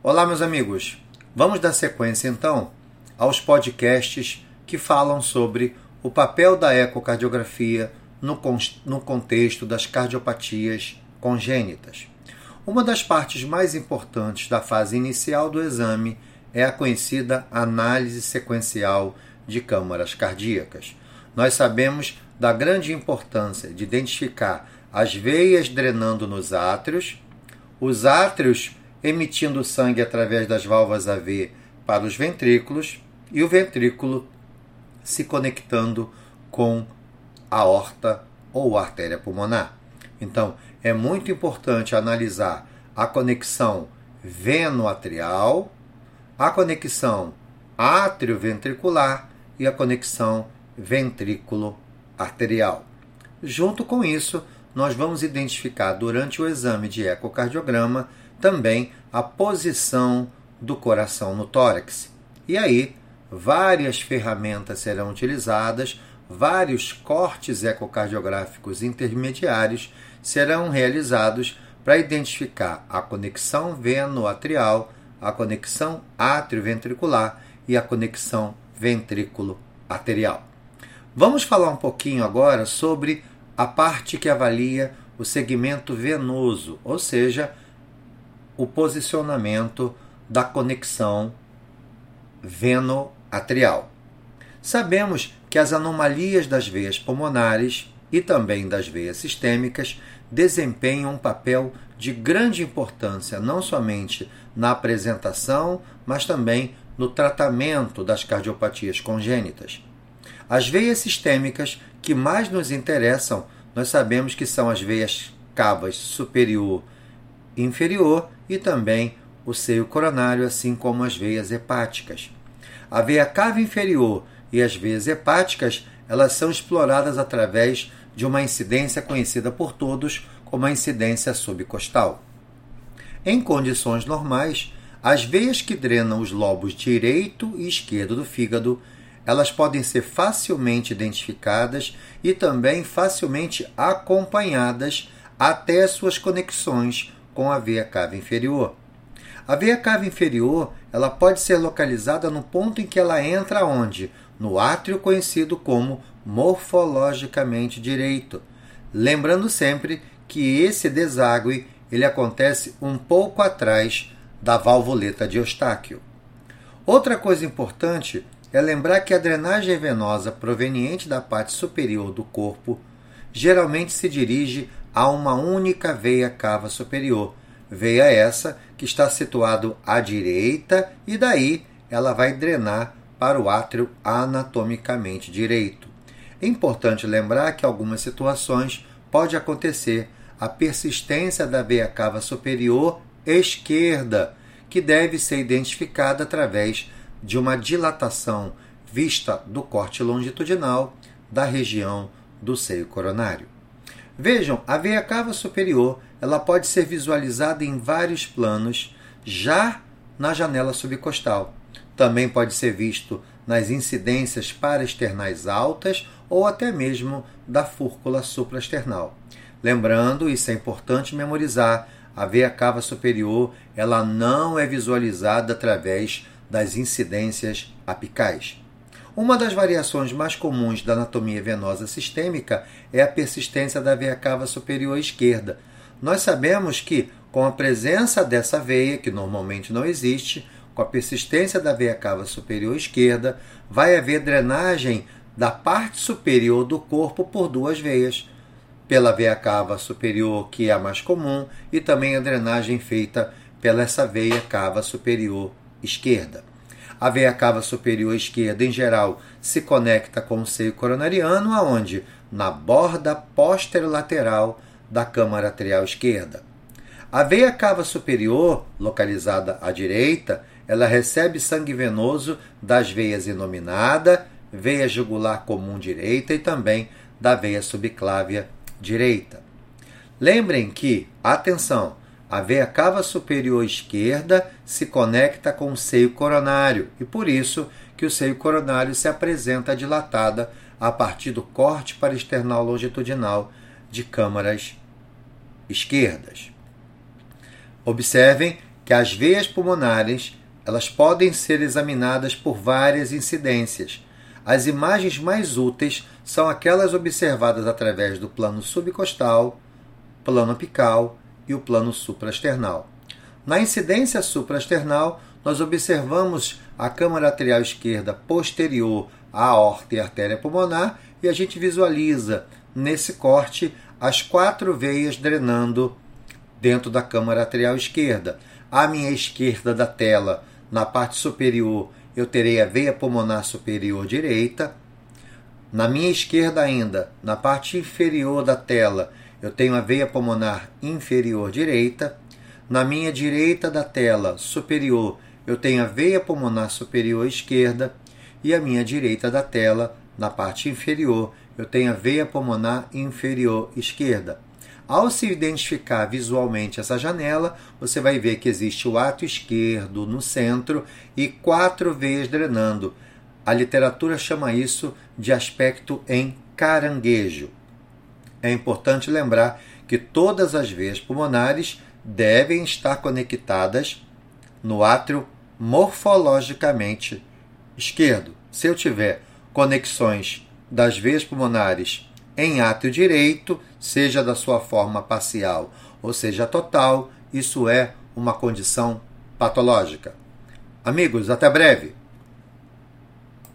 Olá, meus amigos. Vamos dar sequência então aos podcasts que falam sobre o papel da ecocardiografia no, no contexto das cardiopatias congênitas. Uma das partes mais importantes da fase inicial do exame é a conhecida análise sequencial de câmaras cardíacas. Nós sabemos da grande importância de identificar as veias drenando nos átrios, os átrios emitindo sangue através das válvulas AV para os ventrículos e o ventrículo se conectando com a aorta ou artéria pulmonar. Então, é muito importante analisar a conexão veno-atrial, a conexão átrio-ventricular e a conexão ventrículo-arterial. Junto com isso, nós vamos identificar durante o exame de ecocardiograma também a posição do coração no tórax. E aí, várias ferramentas serão utilizadas, vários cortes ecocardiográficos intermediários serão realizados para identificar a conexão veno-atrial, a conexão átrio-ventricular e a conexão ventrículo-arterial. Vamos falar um pouquinho agora sobre a parte que avalia o segmento venoso, ou seja, o posicionamento da conexão veno-atrial. Sabemos que as anomalias das veias pulmonares e também das veias sistêmicas desempenham um papel de grande importância não somente na apresentação, mas também no tratamento das cardiopatias congênitas. As veias sistêmicas que mais nos interessam, nós sabemos que são as veias cavas superior inferior e também o seio coronário, assim como as veias hepáticas. A veia cava inferior e as veias hepáticas, elas são exploradas através de uma incidência conhecida por todos como a incidência subcostal. Em condições normais, as veias que drenam os lobos direito e esquerdo do fígado, elas podem ser facilmente identificadas e também facilmente acompanhadas até suas conexões com a veia cava inferior. A veia cava inferior, ela pode ser localizada no ponto em que ela entra onde? No átrio conhecido como morfologicamente direito. Lembrando sempre que esse deságue ele acontece um pouco atrás da valvuleta de Eustáquio. Outra coisa importante é lembrar que a drenagem venosa proveniente da parte superior do corpo geralmente se dirige a uma única veia cava superior, veia essa que está situado à direita e daí ela vai drenar para o átrio anatomicamente direito. É importante lembrar que algumas situações pode acontecer a persistência da veia cava superior esquerda, que deve ser identificada através de uma dilatação vista do corte longitudinal da região do seio coronário. Vejam, a veia cava superior ela pode ser visualizada em vários planos, já na janela subcostal. Também pode ser visto nas incidências paraesternais altas ou até mesmo da fúrcula supraesternal. Lembrando, isso é importante memorizar, a veia cava superior ela não é visualizada através das incidências apicais. Uma das variações mais comuns da anatomia venosa sistêmica é a persistência da veia cava superior esquerda. Nós sabemos que, com a presença dessa veia, que normalmente não existe, com a persistência da veia cava superior esquerda, vai haver drenagem da parte superior do corpo por duas veias, pela veia cava superior, que é a mais comum, e também a drenagem feita pela essa veia cava superior esquerda. A veia cava superior esquerda, em geral, se conecta com o seio coronariano, aonde? Na borda posterolateral da câmara atrial esquerda. A veia cava superior, localizada à direita, ela recebe sangue venoso das veias inominada, veia jugular comum direita e também da veia subclávia direita. Lembrem que, atenção, a veia cava superior esquerda se conecta com o seio coronário e por isso que o seio coronário se apresenta dilatada a partir do corte para external longitudinal de câmaras esquerdas. Observem que as veias pulmonares elas podem ser examinadas por várias incidências. As imagens mais úteis são aquelas observadas através do plano subcostal, plano apical e o plano supraesternal. Na incidência supraesternal, nós observamos a câmara arterial esquerda posterior à aorta e artéria pulmonar e a gente visualiza nesse corte as quatro veias drenando dentro da câmara arterial esquerda. À minha esquerda da tela, na parte superior, eu terei a veia pulmonar superior direita. Na minha esquerda ainda, na parte inferior da tela, eu tenho a veia pulmonar inferior direita. Na minha direita da tela superior, eu tenho a veia pulmonar superior esquerda. E a minha direita da tela, na parte inferior, eu tenho a veia pulmonar inferior esquerda. Ao se identificar visualmente essa janela, você vai ver que existe o ato esquerdo no centro e quatro veias drenando. A literatura chama isso de aspecto em caranguejo. É importante lembrar que todas as veias pulmonares devem estar conectadas no átrio morfologicamente esquerdo. Se eu tiver conexões das veias pulmonares em átrio direito, seja da sua forma parcial ou seja total, isso é uma condição patológica. Amigos, até breve!